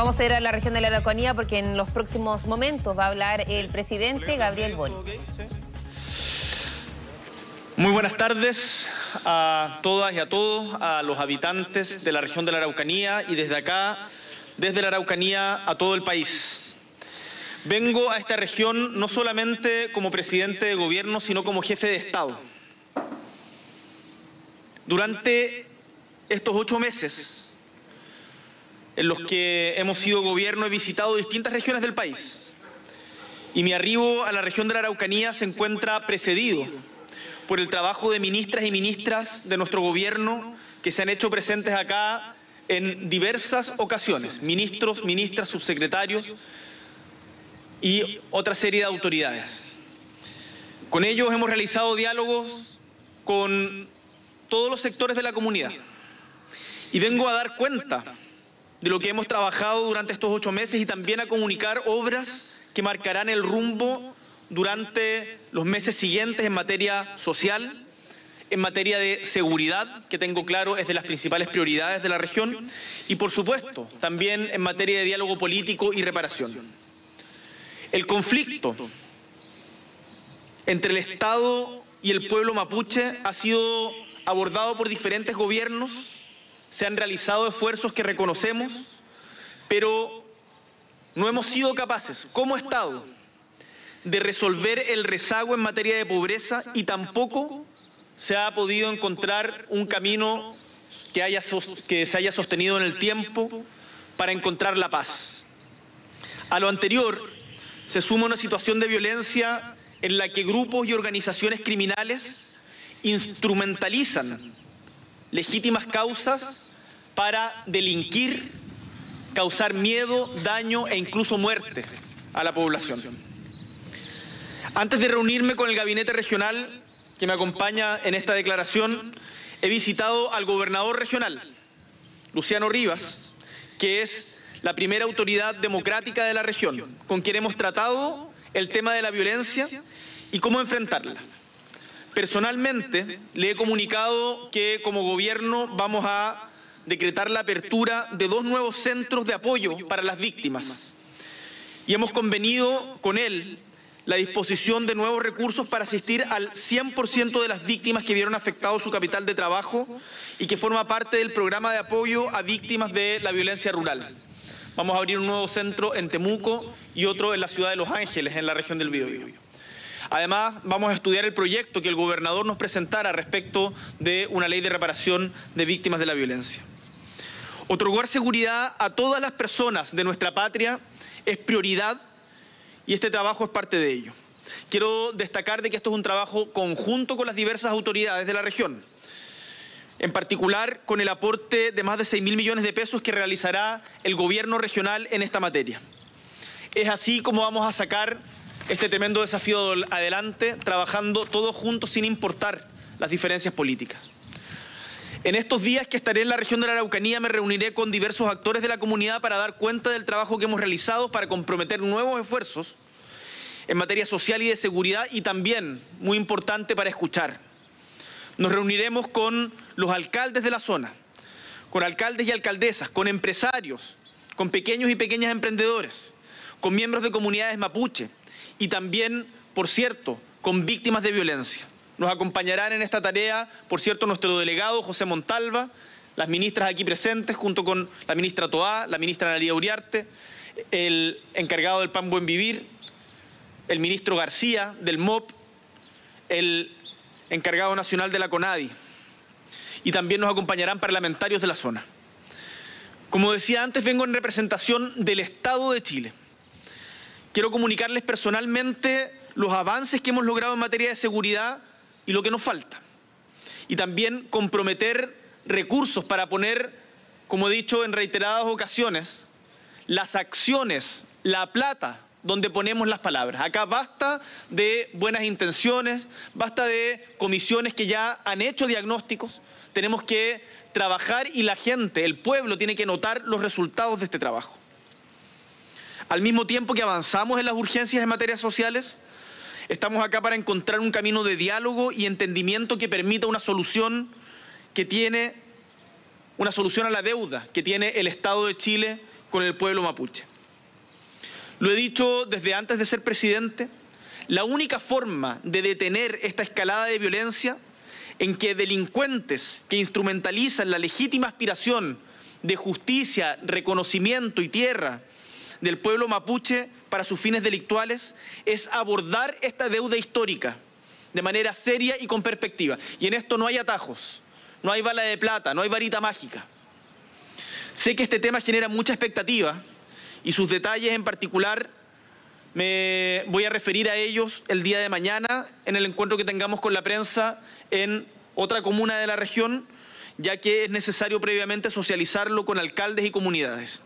Vamos a ir a la región de la Araucanía porque en los próximos momentos va a hablar el presidente Gabriel Boric. Muy buenas tardes a todas y a todos, a los habitantes de la región de la Araucanía y desde acá, desde la Araucanía a todo el país. Vengo a esta región no solamente como presidente de gobierno, sino como jefe de Estado. Durante estos ocho meses en los que hemos sido gobierno he visitado distintas regiones del país. Y mi arribo a la región de la Araucanía se encuentra precedido por el trabajo de ministras y ministras de nuestro gobierno que se han hecho presentes acá en diversas ocasiones, ministros, ministras, subsecretarios y otra serie de autoridades. Con ellos hemos realizado diálogos con todos los sectores de la comunidad y vengo a dar cuenta de lo que hemos trabajado durante estos ocho meses y también a comunicar obras que marcarán el rumbo durante los meses siguientes en materia social, en materia de seguridad, que tengo claro es de las principales prioridades de la región, y por supuesto también en materia de diálogo político y reparación. El conflicto entre el Estado y el pueblo mapuche ha sido abordado por diferentes gobiernos se han realizado esfuerzos que reconocemos, pero no hemos sido capaces, como Estado, de resolver el rezago en materia de pobreza y tampoco se ha podido encontrar un camino que, haya, que se haya sostenido en el tiempo para encontrar la paz. A lo anterior se suma una situación de violencia en la que grupos y organizaciones criminales instrumentalizan legítimas causas para delinquir, causar miedo, daño e incluso muerte a la población. Antes de reunirme con el gabinete regional que me acompaña en esta declaración, he visitado al gobernador regional, Luciano Rivas, que es la primera autoridad democrática de la región, con quien hemos tratado el tema de la violencia y cómo enfrentarla. Personalmente le he comunicado que como gobierno vamos a decretar la apertura de dos nuevos centros de apoyo para las víctimas. Y hemos convenido con él la disposición de nuevos recursos para asistir al 100% de las víctimas que vieron afectado su capital de trabajo y que forma parte del programa de apoyo a víctimas de la violencia rural. Vamos a abrir un nuevo centro en Temuco y otro en la ciudad de Los Ángeles, en la región del Biobío. Además, vamos a estudiar el proyecto que el gobernador nos presentara respecto de una ley de reparación de víctimas de la violencia. Otorgar seguridad a todas las personas de nuestra patria es prioridad y este trabajo es parte de ello. Quiero destacar de que esto es un trabajo conjunto con las diversas autoridades de la región, en particular con el aporte de más de 6 mil millones de pesos que realizará el gobierno regional en esta materia. Es así como vamos a sacar este tremendo desafío adelante, trabajando todos juntos sin importar las diferencias políticas. En estos días que estaré en la región de la Araucanía me reuniré con diversos actores de la comunidad para dar cuenta del trabajo que hemos realizado para comprometer nuevos esfuerzos en materia social y de seguridad y también, muy importante, para escuchar. Nos reuniremos con los alcaldes de la zona, con alcaldes y alcaldesas, con empresarios, con pequeños y pequeñas emprendedores, con miembros de comunidades mapuche, y también, por cierto, con víctimas de violencia. Nos acompañarán en esta tarea, por cierto, nuestro delegado José Montalva, las ministras aquí presentes, junto con la ministra Toá, la ministra Analia Uriarte, el encargado del PAN Buen Vivir, el ministro García del MOP, el encargado nacional de la CONADI. Y también nos acompañarán parlamentarios de la zona. Como decía antes, vengo en representación del Estado de Chile. Quiero comunicarles personalmente los avances que hemos logrado en materia de seguridad y lo que nos falta. Y también comprometer recursos para poner, como he dicho en reiteradas ocasiones, las acciones, la plata, donde ponemos las palabras. Acá basta de buenas intenciones, basta de comisiones que ya han hecho diagnósticos. Tenemos que trabajar y la gente, el pueblo, tiene que notar los resultados de este trabajo. Al mismo tiempo que avanzamos en las urgencias en materias sociales, estamos acá para encontrar un camino de diálogo y entendimiento que permita una solución que tiene una solución a la deuda que tiene el Estado de Chile con el pueblo mapuche. Lo he dicho desde antes de ser presidente, la única forma de detener esta escalada de violencia en que delincuentes que instrumentalizan la legítima aspiración de justicia, reconocimiento y tierra del pueblo mapuche para sus fines delictuales es abordar esta deuda histórica de manera seria y con perspectiva. Y en esto no hay atajos, no hay bala de plata, no hay varita mágica. Sé que este tema genera mucha expectativa y sus detalles en particular me voy a referir a ellos el día de mañana en el encuentro que tengamos con la prensa en otra comuna de la región, ya que es necesario previamente socializarlo con alcaldes y comunidades.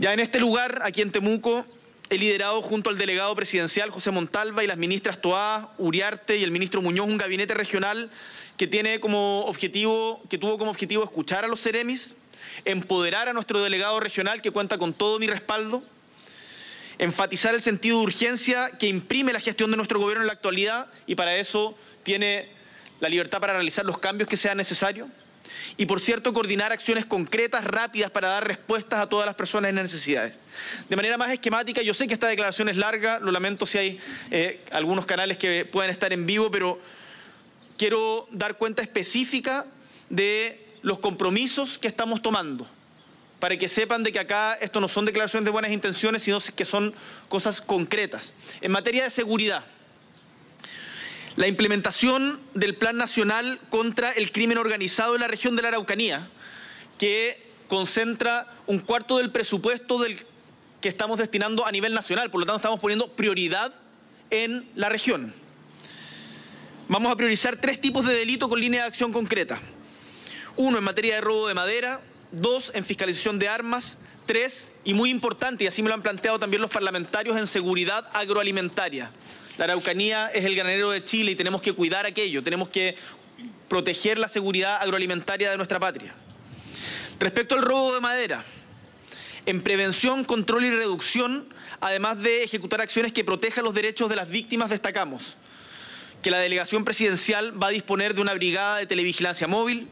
Ya en este lugar, aquí en Temuco, he liderado junto al delegado presidencial José Montalva y las ministras Toá, Uriarte y el ministro Muñoz un gabinete regional que tiene como objetivo, que tuvo como objetivo escuchar a los Ceremis, empoderar a nuestro delegado regional que cuenta con todo mi respaldo, enfatizar el sentido de urgencia que imprime la gestión de nuestro gobierno en la actualidad y para eso tiene la libertad para realizar los cambios que sean necesarios. Y por cierto, coordinar acciones concretas, rápidas, para dar respuestas a todas las personas en necesidades. De manera más esquemática, yo sé que esta declaración es larga, lo lamento si hay eh, algunos canales que puedan estar en vivo, pero quiero dar cuenta específica de los compromisos que estamos tomando, para que sepan de que acá esto no son declaraciones de buenas intenciones, sino que son cosas concretas. En materia de seguridad, la implementación del Plan Nacional contra el Crimen Organizado en la región de la Araucanía, que concentra un cuarto del presupuesto que estamos destinando a nivel nacional, por lo tanto estamos poniendo prioridad en la región. Vamos a priorizar tres tipos de delito con línea de acción concreta. Uno, en materia de robo de madera. Dos, en fiscalización de armas. Tres, y muy importante, y así me lo han planteado también los parlamentarios, en seguridad agroalimentaria. La Araucanía es el granero de Chile y tenemos que cuidar aquello, tenemos que proteger la seguridad agroalimentaria de nuestra patria. Respecto al robo de madera, en prevención, control y reducción, además de ejecutar acciones que protejan los derechos de las víctimas, destacamos que la delegación presidencial va a disponer de una brigada de televigilancia móvil,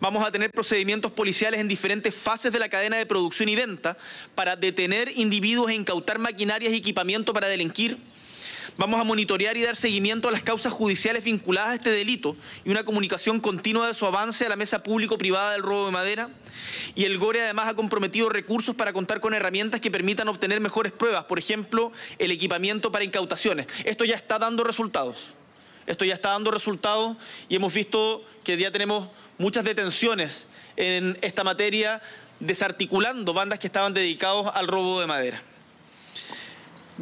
Vamos a tener procedimientos policiales en diferentes fases de la cadena de producción y venta para detener individuos e incautar maquinarias y equipamiento para delinquir. Vamos a monitorear y dar seguimiento a las causas judiciales vinculadas a este delito y una comunicación continua de su avance a la mesa público-privada del robo de madera. Y el GORE además ha comprometido recursos para contar con herramientas que permitan obtener mejores pruebas, por ejemplo, el equipamiento para incautaciones. Esto ya está dando resultados. Esto ya está dando resultados y hemos visto que ya tenemos muchas detenciones en esta materia, desarticulando bandas que estaban dedicados al robo de madera.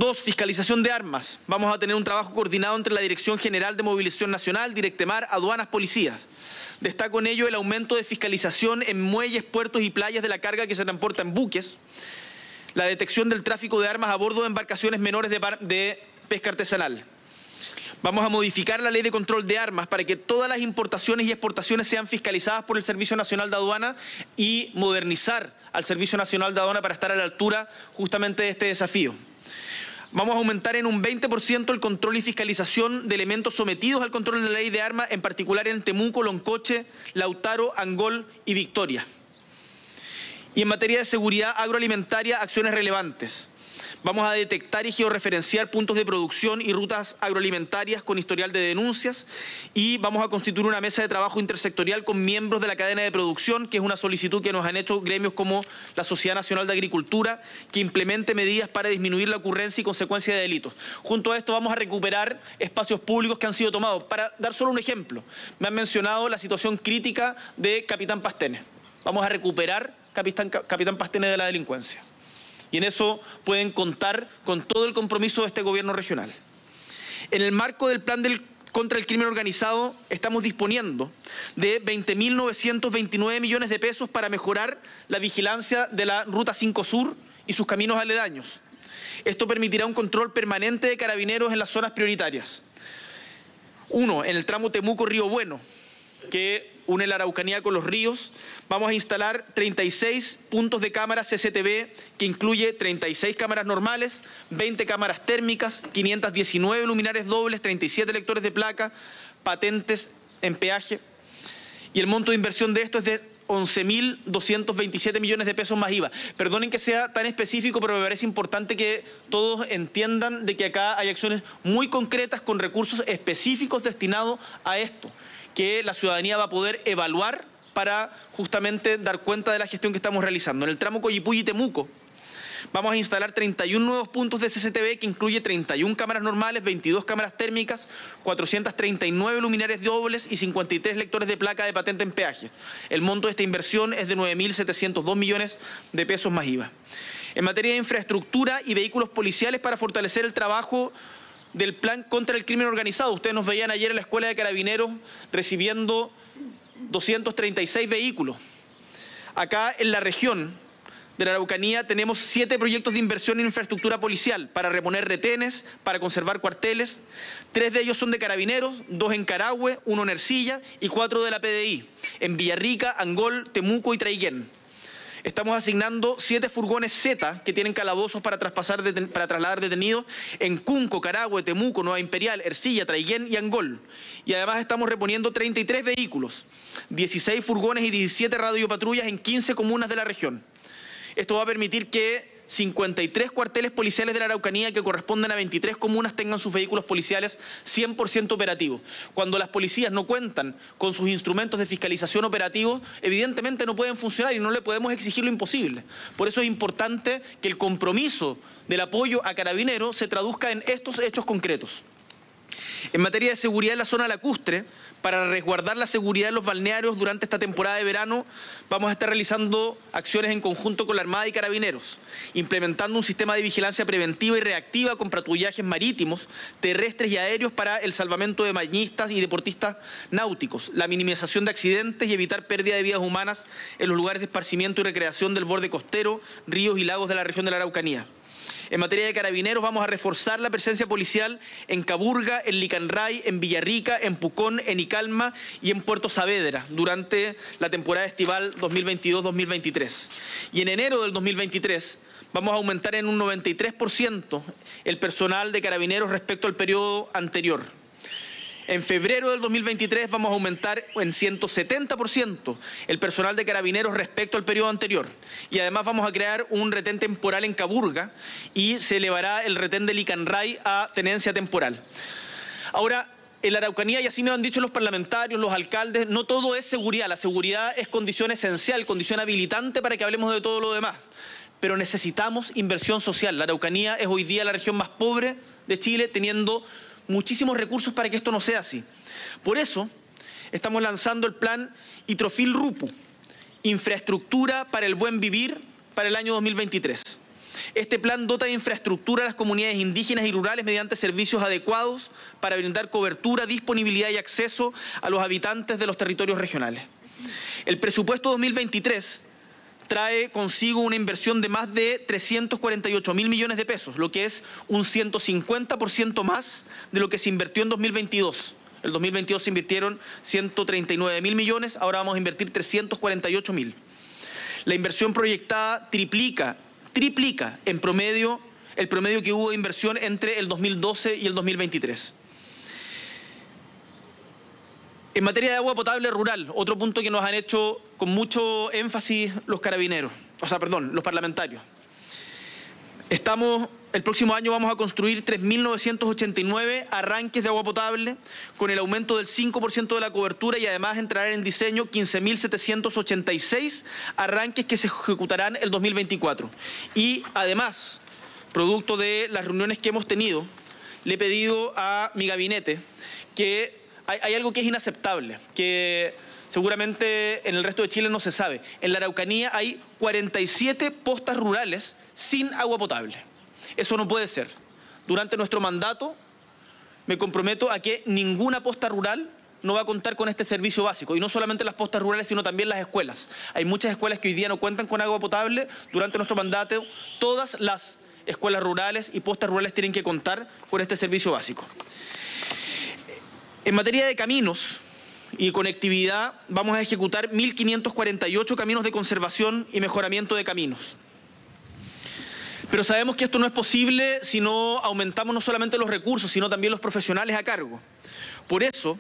Dos, fiscalización de armas. Vamos a tener un trabajo coordinado entre la Dirección General de Movilización Nacional, Directemar, Aduanas, Policías. Destaco en ello el aumento de fiscalización en muelles, puertos y playas de la carga que se transporta en buques, la detección del tráfico de armas a bordo de embarcaciones menores de, pesca artesanal. Vamos a modificar la ley de control de armas para que todas las importaciones y exportaciones sean fiscalizadas por el Servicio Nacional de Aduana y modernizar al Servicio Nacional de Aduana para estar a la altura justamente de este desafío. Vamos a aumentar en un 20% el control y fiscalización de elementos sometidos al control de la ley de armas, en particular en Temuco, Loncoche, Lautaro, Angol y Victoria. Y en materia de seguridad agroalimentaria, acciones relevantes. Vamos a detectar y georreferenciar puntos de producción y rutas agroalimentarias con historial de denuncias y vamos a constituir una mesa de trabajo intersectorial con miembros de la cadena de producción, que es una solicitud que nos han hecho gremios como la Sociedad Nacional de Agricultura, que implemente medidas para disminuir la ocurrencia y consecuencia de delitos. Junto a esto vamos a recuperar espacios públicos que han sido tomados. Para dar solo un ejemplo, me han mencionado la situación crítica de Capitán Pastene. Vamos a recuperar Capitán, Capitán Pastene de la delincuencia. Y en eso pueden contar con todo el compromiso de este gobierno regional. En el marco del plan contra el crimen organizado estamos disponiendo de 20.929 millones de pesos para mejorar la vigilancia de la Ruta 5 Sur y sus caminos aledaños. Esto permitirá un control permanente de carabineros en las zonas prioritarias. Uno, en el tramo Temuco-Río Bueno, que une la Araucanía con los ríos. Vamos a instalar 36 puntos de cámaras CCTV, que incluye 36 cámaras normales, 20 cámaras térmicas, 519 luminares dobles, 37 lectores de placa, patentes en peaje. Y el monto de inversión de esto es de 11.227 millones de pesos más IVA. Perdonen que sea tan específico, pero me parece importante que todos entiendan de que acá hay acciones muy concretas con recursos específicos destinados a esto, que la ciudadanía va a poder evaluar para justamente dar cuenta de la gestión que estamos realizando. En el tramo Coyipulli-Temuco, Vamos a instalar 31 nuevos puntos de CCTV que incluye 31 cámaras normales, 22 cámaras térmicas, 439 luminarias dobles y 53 lectores de placa de patente en peaje. El monto de esta inversión es de 9.702 millones de pesos más IVA. En materia de infraestructura y vehículos policiales para fortalecer el trabajo del plan contra el crimen organizado. Ustedes nos veían ayer en la Escuela de Carabineros recibiendo 236 vehículos. Acá en la región de la Araucanía tenemos siete proyectos de inversión en infraestructura policial para reponer retenes, para conservar cuarteles. Tres de ellos son de carabineros, dos en Carahue, uno en Ercilla y cuatro de la PDI, en Villarrica, Angol, Temuco y Traiguén. Estamos asignando siete furgones Z que tienen calabozos para, trasladar detenidos en Cunco, Carahue, Temuco, Nueva Imperial, Ercilla, Traiguén y Angol. Y además estamos reponiendo 33 vehículos, 16 furgones y 17 radiopatrullas en 15 comunas de la región. Esto va a permitir que 53 cuarteles policiales de la Araucanía que corresponden a 23 comunas tengan sus vehículos policiales 100% operativos. Cuando las policías no cuentan con sus instrumentos de fiscalización operativos, evidentemente no pueden funcionar y no le podemos exigir lo imposible. Por eso es importante que el compromiso del apoyo a Carabineros se traduzca en estos hechos concretos. En materia de seguridad en la zona lacustre, para resguardar la seguridad de los balnearios durante esta temporada de verano, vamos a estar realizando acciones en conjunto con la Armada y Carabineros, implementando un sistema de vigilancia preventiva y reactiva con patrullajes marítimos, terrestres y aéreos para el salvamento de bañistas y deportistas náuticos, la minimización de accidentes y evitar pérdida de vidas humanas en los lugares de esparcimiento y recreación del borde costero, ríos y lagos de la región de la Araucanía. En materia de carabineros vamos a reforzar la presencia policial en Caburga, en Licanray, en Villarrica, en Pucón, en Icalma y en Puerto Saavedra durante la temporada estival 2022-2023. Y en enero del 2023 vamos a aumentar en un 93% el personal de carabineros respecto al periodo anterior. En febrero del 2023 vamos a aumentar en 170% el personal de carabineros respecto al periodo anterior. Y además vamos a crear un retén temporal en Caburga y se elevará el retén de Licanray a tenencia temporal. Ahora, en la Araucanía, y así me lo han dicho los parlamentarios, los alcaldes, no todo es seguridad. La seguridad es condición esencial, condición habilitante para que hablemos de todo lo demás. Pero necesitamos inversión social. La Araucanía es hoy día la región más pobre de Chile, teniendo muchísimos recursos para que esto no sea así. Por eso estamos lanzando el plan Itrofil Rupu, infraestructura para el buen vivir para el año 2023. Este plan dota de infraestructura a las comunidades indígenas y rurales mediante servicios adecuados para brindar cobertura, disponibilidad y acceso a los habitantes de los territorios regionales. El presupuesto 2023 trae consigo una inversión de más de 348 mil millones de pesos, lo que es un 150% más de lo que se invirtió en 2022. El 2022 se invirtieron 139 mil millones, ahora vamos a invertir 348 mil. La inversión proyectada triplica, triplica en promedio el promedio que hubo de inversión entre el 2012 y el 2023. En materia de agua potable rural, otro punto que nos han hecho con mucho énfasis los carabineros, o sea, perdón, los parlamentarios. Estamos, el próximo año vamos a construir 3.989 arranques de agua potable con el aumento del 5% de la cobertura y además entrarán en diseño 15.786 arranques que se ejecutarán el 2024. Y además, producto de las reuniones que hemos tenido, le he pedido a mi gabinete que hay, algo que es inaceptable, que seguramente en el resto de Chile no se sabe. En la Araucanía hay 47 postas rurales sin agua potable. Eso no puede ser. Durante nuestro mandato me comprometo a que ninguna posta rural no va a contar con este servicio básico. Y no solamente las postas rurales, sino también las escuelas. Hay muchas escuelas que hoy día no cuentan con agua potable. Durante nuestro mandato, todas las escuelas rurales y postas rurales tienen que contar con este servicio básico. En materia de caminos y conectividad, vamos a ejecutar 1.548 caminos de conservación y mejoramiento de caminos. Pero sabemos que esto no es posible si no aumentamos no solamente los recursos, sino también los profesionales a cargo. Por eso,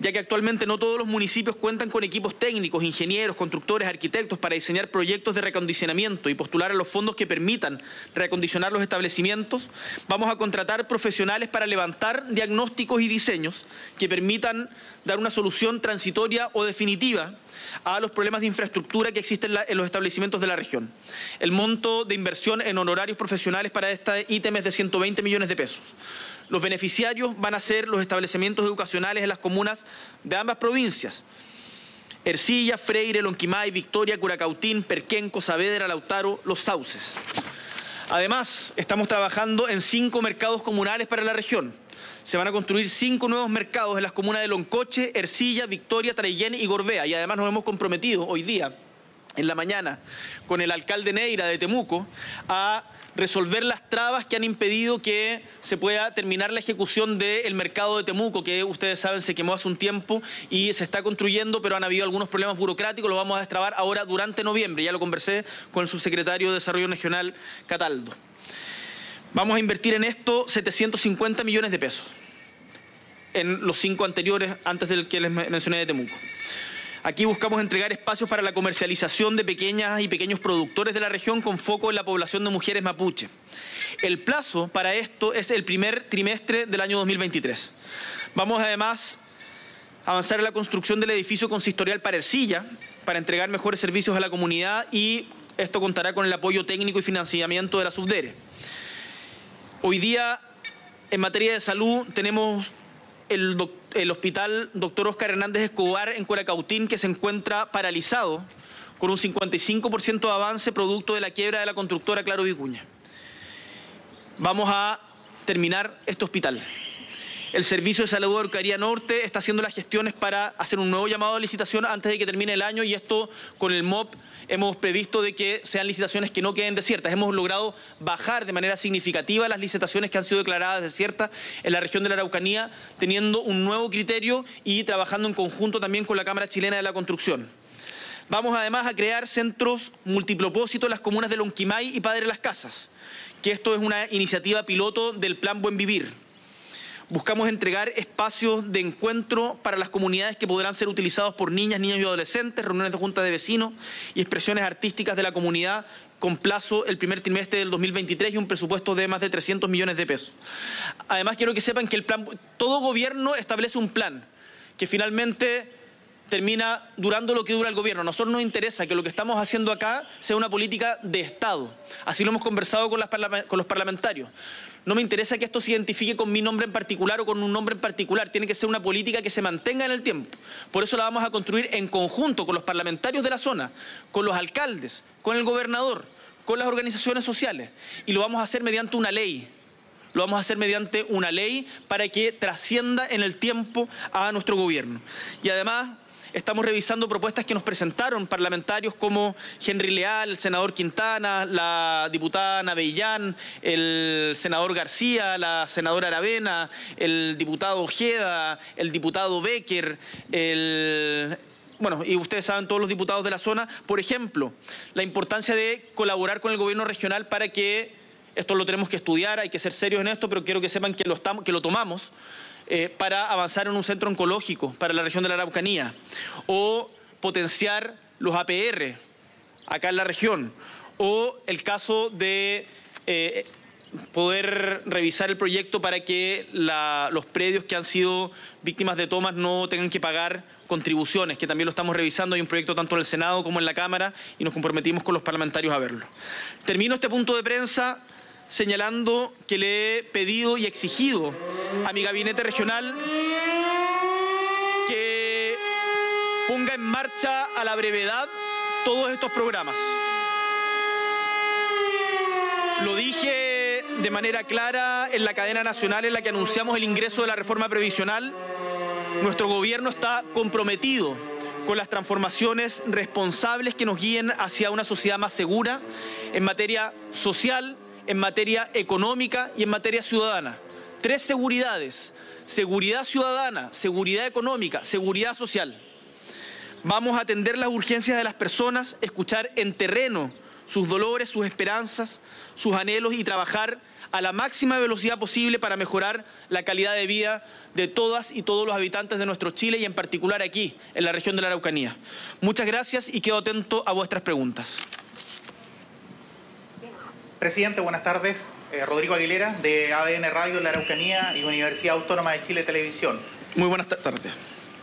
ya que actualmente no todos los municipios cuentan con equipos técnicos, ingenieros, constructores, arquitectos para diseñar proyectos de recondicionamiento y postular a los fondos que permitan reacondicionar los establecimientos, vamos a contratar profesionales para levantar diagnósticos y diseños que permitan dar una solución transitoria o definitiva a los problemas de infraestructura que existen en los establecimientos de la región. El monto de inversión en honorarios profesionales para este ítem es de 120 millones de pesos. Los beneficiarios van a ser los establecimientos educacionales en las comunas de ambas provincias. Ercilla, Freire, Lonquimay, Victoria, Curacautín, Perquenco, Saavedra, Lautaro, Los Sauces. Además, estamos trabajando en cinco mercados comunales para la región. Se van a construir cinco nuevos mercados en las comunas de Loncoche, Ercilla, Victoria, Traillén y Gorbea. Y además nos hemos comprometido hoy día, en la mañana, con el alcalde Neira de Temuco, a resolver las trabas que han impedido que se pueda terminar la ejecución del mercado de Temuco, que ustedes saben se quemó hace un tiempo y se está construyendo, pero han habido algunos problemas burocráticos, lo vamos a destrabar ahora durante noviembre. Ya lo conversé con el subsecretario de Desarrollo Regional, Cataldo. Vamos a invertir en esto 750 millones de pesos en los cinco anteriores, antes del que les mencioné de Temuco. Aquí buscamos entregar espacios para la comercialización de pequeñas y pequeños productores de la región con foco en la población de mujeres mapuche. El plazo para esto es el primer trimestre del año 2023. Vamos además a avanzar en la construcción del edificio consistorial para Ercilla, para entregar mejores servicios a la comunidad y esto contará con el apoyo técnico y financiamiento de la Subdere. Hoy día, en materia de salud, tenemos el, hospital doctor Oscar Hernández Escobar en Curacautín, que se encuentra paralizado con un 55% de avance producto de la quiebra de la constructora Claro Vicuña. Vamos a terminar este hospital. El Servicio de Salud de Norte está haciendo las gestiones para hacer un nuevo llamado de licitación antes de que termine el año y esto con el MOP hemos previsto de que sean licitaciones que no queden desiertas. Hemos logrado bajar de manera significativa las licitaciones que han sido declaradas desiertas en la región de la Araucanía, teniendo un nuevo criterio y trabajando en conjunto también con la Cámara Chilena de la Construcción. Vamos además a crear centros multipropósitos en las comunas de Lonquimay y Padre Las Casas, que esto es una iniciativa piloto del Plan Buen Vivir Buscamos entregar espacios de encuentro para las comunidades que podrán ser utilizados por niñas, niños y adolescentes, reuniones de juntas de vecinos y expresiones artísticas de la comunidad con plazo el primer trimestre del 2023 y un presupuesto de más de 300 millones de pesos. Además, quiero que sepan que el plan, todo gobierno establece un plan que finalmente termina durando lo que dura el gobierno. A nosotros nos interesa que lo que estamos haciendo acá sea una política de Estado. Así lo hemos conversado con, con los parlamentarios. No me interesa que esto se identifique con mi nombre en particular o con un nombre en particular. Tiene que ser una política que se mantenga en el tiempo. Por eso la vamos a construir en conjunto con los parlamentarios de la zona, con los alcaldes, con el gobernador, con las organizaciones sociales. Y lo vamos a hacer mediante una ley, lo vamos a hacer mediante una ley para que trascienda en el tiempo a nuestro gobierno. Y además estamos revisando propuestas que nos presentaron parlamentarios como Henry Leal, el senador Quintana, la diputada Navellán, el senador García, la senadora Aravena, el diputado Ojeda, el diputado Becker, el bueno, y ustedes saben todos los diputados de la zona, por ejemplo, la importancia de colaborar con el gobierno regional para que, esto lo tenemos que estudiar, hay que ser serios en esto, pero quiero que sepan que lo, estamos, que lo tomamos, eh, para avanzar en un centro oncológico para la región de la Araucanía o potenciar los APR acá en la región o el caso de eh, poder revisar el proyecto para que los predios que han sido víctimas de tomas no tengan que pagar contribuciones, que también lo estamos revisando. Hay un proyecto tanto en el Senado como en la Cámara y nos comprometimos con los parlamentarios a verlo. Termino este punto de prensa señalando que le he pedido y exigido a mi gabinete regional que ponga en marcha a la brevedad todos estos programas. Lo dije de manera clara en la cadena nacional en la que anunciamos el ingreso de la reforma previsional. Nuestro gobierno está comprometido con las transformaciones responsables que nos guíen hacia una sociedad más segura en materia social, en materia económica y en materia ciudadana. Tres seguridades, seguridad ciudadana, seguridad económica, seguridad social. Vamos a atender las urgencias de las personas, escuchar en terreno sus dolores, sus esperanzas, sus anhelos y trabajar a la máxima velocidad posible para mejorar la calidad de vida de todas y todos los habitantes de nuestro Chile y en particular aquí, en la región de la Araucanía. Muchas gracias y quedo atento a vuestras preguntas. Presidente, buenas tardes. Eh, Rodrigo Aguilera, de ADN Radio, La Araucanía y Universidad Autónoma de Chile Televisión. Muy buenas tardes.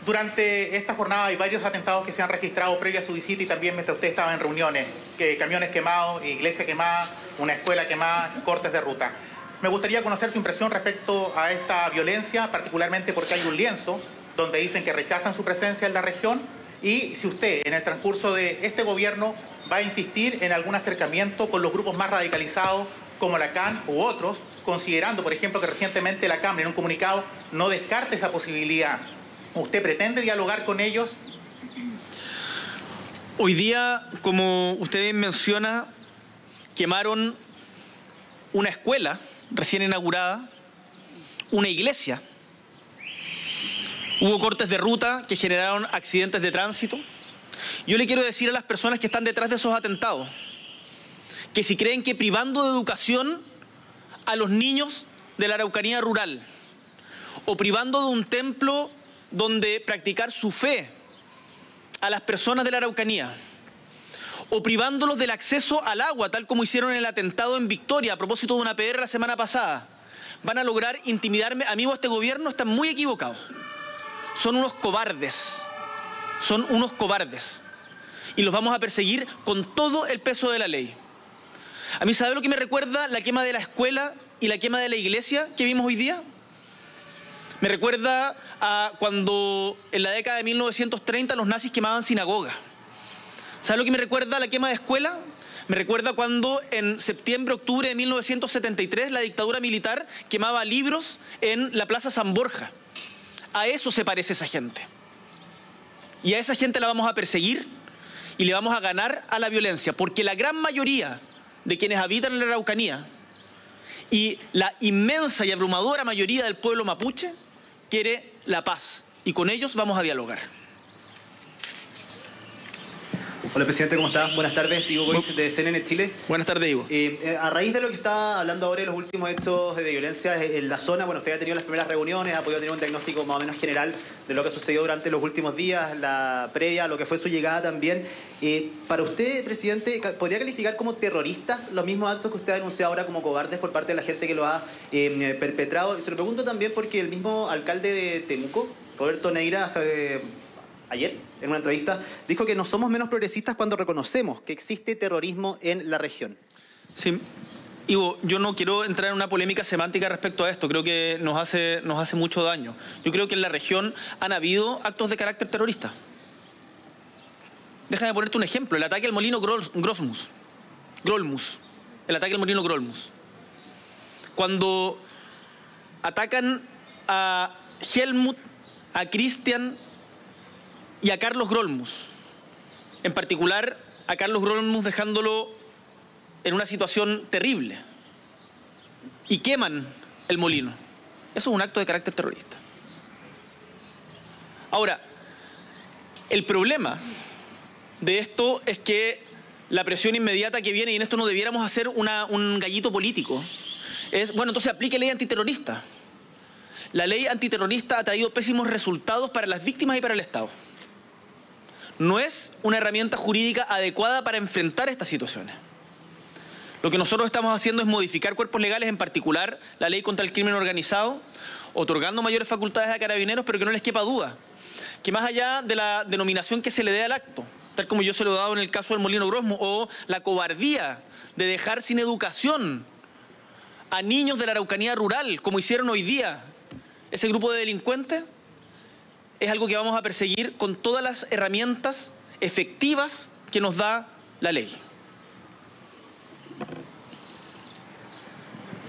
Durante esta jornada hay varios atentados que se han registrado previo a su visita y también mientras usted estaba en reuniones. Que camiones quemados, iglesia quemada, una escuela quemada, cortes de ruta. Me gustaría conocer su impresión respecto a esta violencia, particularmente porque hay un lienzo donde dicen que rechazan su presencia en la región y si usted en el transcurso de este gobierno va a insistir en algún acercamiento con los grupos más radicalizados como la CAN u otros, considerando, por ejemplo, que recientemente la Cámara en un comunicado no descarte esa posibilidad. ¿Usted pretende dialogar con ellos? Hoy día, como usted menciona, quemaron una escuela recién inaugurada, una iglesia. Hubo cortes de ruta que generaron accidentes de tránsito. Yo le quiero decir a las personas que están detrás de esos atentados que si creen que privando de educación a los niños de la Araucanía rural o privando de un templo donde practicar su fe a las personas de la Araucanía o privándolos del acceso al agua, tal como hicieron en el atentado en Victoria a propósito de una PR la semana pasada, van a lograr intimidarme a mí o a este gobierno, están muy equivocados. Son unos cobardes, son unos cobardes. Y los vamos a perseguir con todo el peso de la ley. A mí, ¿sabe lo que me recuerda la quema de la escuela y la quema de la iglesia que vimos hoy día? Me recuerda a cuando en la década de 1930 los nazis quemaban sinagogas. ¿Sabe lo que me recuerda la quema de escuela? Me recuerda cuando en septiembre, octubre de 1973 la dictadura militar quemaba libros en la Plaza San Borja. A eso se parece esa gente. Y a esa gente la vamos a perseguir y le vamos a ganar a la violencia, porque la gran mayoría de quienes habitan en la Araucanía y la inmensa y abrumadora mayoría del pueblo mapuche quiere la paz y con ellos vamos a dialogar. Hola, presidente, ¿cómo está? Buenas tardes, Ivo Goich de CNN Chile. Buenas tardes, Ivo. Eh, eh, a raíz de lo que está hablando ahora de los últimos hechos de violencia en la zona, bueno, usted ha tenido las primeras reuniones, ha podido tener un diagnóstico más o menos general de lo que sucedió durante los últimos días, la previa, lo que fue su llegada también. Eh, para usted, presidente, ¿podría calificar como terroristas los mismos actos que usted ha denunciado ahora como cobardes por parte de la gente que lo ha perpetrado? Y se lo pregunto también porque el mismo alcalde de Temuco, Roberto Neira, hace ayer, en una entrevista, dijo que no somos menos progresistas cuando reconocemos que existe terrorismo en la región. Sí. Ivo, yo no quiero entrar en una polémica semántica respecto a esto, creo que nos hace, nos hace mucho daño. Yo creo que en la región han habido actos de carácter terrorista. Déjame ponerte un ejemplo, el ataque al molino Grosmus, Grolmus, el ataque al molino Grolmus. Cuando atacan a Helmut, a Christian y a Carlos Grolmus. En particular, a Carlos Grolmus dejándolo en una situación terrible. Y queman el molino. Eso es un acto de carácter terrorista. Ahora, el problema de esto es que la presión inmediata que viene, y en esto no debiéramos hacer un gallito político, es, bueno, entonces aplique ley antiterrorista. La ley antiterrorista ha traído pésimos resultados para las víctimas y para el Estado no es una herramienta jurídica adecuada para enfrentar estas situaciones. Lo que nosotros estamos haciendo es modificar cuerpos legales, en particular la ley contra el crimen organizado, otorgando mayores facultades a carabineros, pero que no les quepa duda, que más allá de la denominación que se le dé al acto, tal como yo se lo he dado en el caso del Molino Grosmo, o la cobardía de dejar sin educación a niños de la Araucanía rural, como hicieron hoy día ese grupo de delincuentes, es algo que vamos a perseguir con todas las herramientas efectivas que nos da la ley.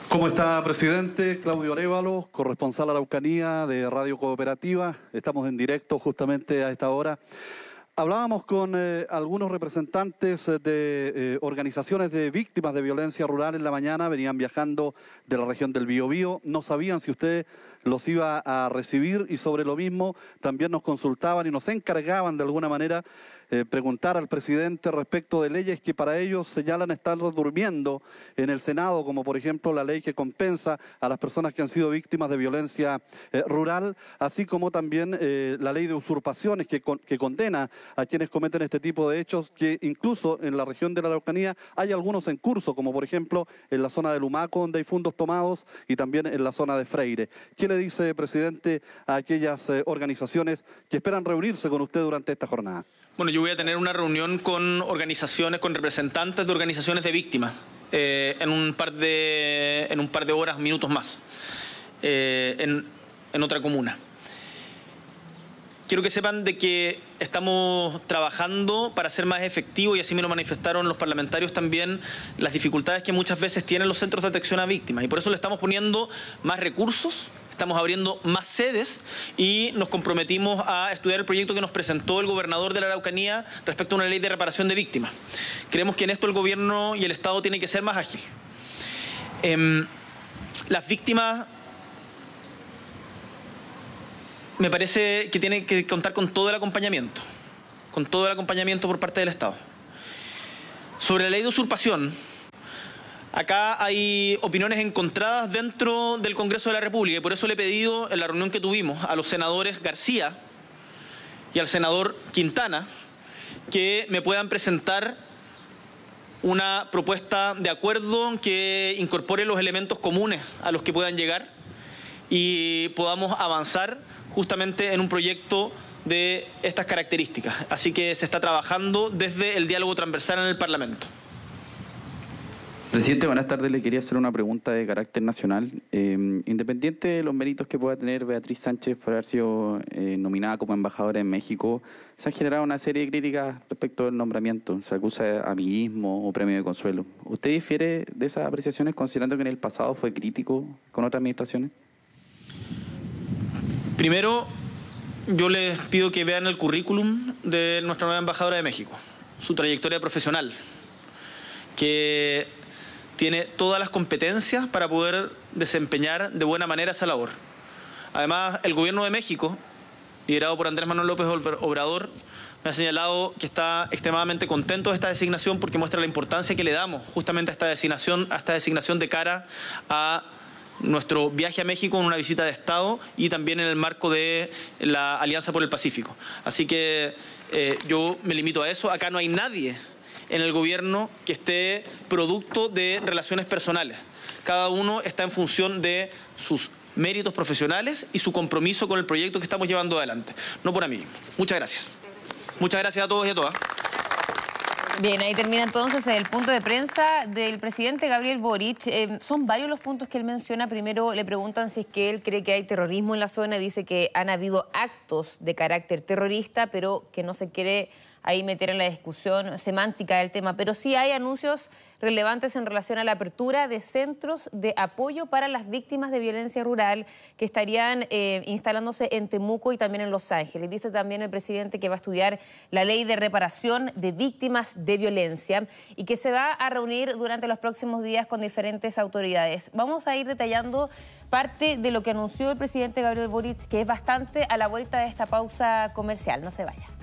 ¿Cómo está, presidente? Claudio Arevalo, corresponsal Araucanía de Radio Cooperativa. Estamos en directo justamente a esta hora. Hablábamos con eh, algunos representantes de eh, organizaciones de víctimas de violencia rural en la mañana, venían viajando de la región del Biobío, no sabían si usted los iba a recibir y sobre lo mismo también nos consultaban y nos encargaban de alguna manera eh, preguntar al presidente respecto de leyes que para ellos señalan estar durmiendo en el Senado, como por ejemplo la ley que compensa a las personas que han sido víctimas de violencia eh, rural, así como también eh, la ley de usurpaciones que, condena a quienes cometen este tipo de hechos, que incluso en la región de la Araucanía hay algunos en curso, como por ejemplo en la zona de Lumaco, donde hay fondos tomados, y también en la zona de Freire. ¿Qué le dice, presidente, a aquellas organizaciones que esperan reunirse con usted durante esta jornada? Bueno, yo voy a tener una reunión con organizaciones, con representantes de organizaciones de víctimas eh, en, un par de, en un par de horas, minutos más, eh, en, en otra comuna. Quiero que sepan de que estamos trabajando para ser más efectivos y así me lo manifestaron los parlamentarios también las dificultades que muchas veces tienen los centros de atención a víctimas y por eso le estamos poniendo más recursos estamos abriendo más sedes y nos comprometimos a estudiar el proyecto que nos presentó el gobernador de la Araucanía respecto a una ley de reparación de víctimas. Creemos que en esto el gobierno y el Estado tienen que ser más ágil. Em, las víctimas me parece que tienen que contar con todo el acompañamiento, con todo el acompañamiento por parte del Estado. Sobre la ley de usurpación, Acá hay opiniones encontradas dentro del Congreso de la República y por eso le he pedido en la reunión que tuvimos a los senadores García y al senador Quintana que me puedan presentar una propuesta de acuerdo que incorpore los elementos comunes a los que puedan llegar y podamos avanzar justamente en un proyecto de estas características. Así que se está trabajando desde el diálogo transversal en el Parlamento. Presidente, buenas tardes. Le quería hacer una pregunta de carácter nacional. Eh, independiente de los méritos que pueda tener Beatriz Sánchez por haber sido eh, nominada como embajadora en México, se han generado una serie de críticas respecto del nombramiento. Se acusa de amiguismo o premio de consuelo. ¿Usted difiere de esas apreciaciones considerando que en el pasado fue crítico con otras administraciones? Primero, yo les pido que vean el currículum de nuestra nueva embajadora de México, su trayectoria profesional, que tiene todas las competencias para poder desempeñar de buena manera esa labor. Además, el gobierno de México, liderado por Andrés Manuel López Obrador, me ha señalado que está extremadamente contento de esta designación porque muestra la importancia que le damos justamente a esta designación, a esta designación de cara a nuestro viaje a México en una visita de Estado y también en el marco de la Alianza por el Pacífico. Así que eh, yo me limito a eso. Acá no hay nadie en el gobierno que esté producto de relaciones personales. Cada uno está en función de sus méritos profesionales y su compromiso con el proyecto que estamos llevando adelante. No por mí. Muchas gracias. Muchas gracias a todos y a todas. Bien, ahí termina entonces el punto de prensa del presidente Gabriel Boric. Eh, son varios los puntos que él menciona. Primero le preguntan si es que él cree que hay terrorismo en la zona. Dice que han habido actos de carácter terrorista, pero que no se quiere ahí meter en la discusión semántica del tema, pero sí hay anuncios relevantes en relación a la apertura de centros de apoyo para las víctimas de violencia rural que estarían eh, instalándose en Temuco y también en Los Ángeles. Dice también el presidente que va a estudiar la ley de reparación de víctimas de violencia y que se va a reunir durante los próximos días con diferentes autoridades. Vamos a ir detallando parte de lo que anunció el presidente Gabriel Boric, que es bastante a la vuelta de esta pausa comercial. No se vaya.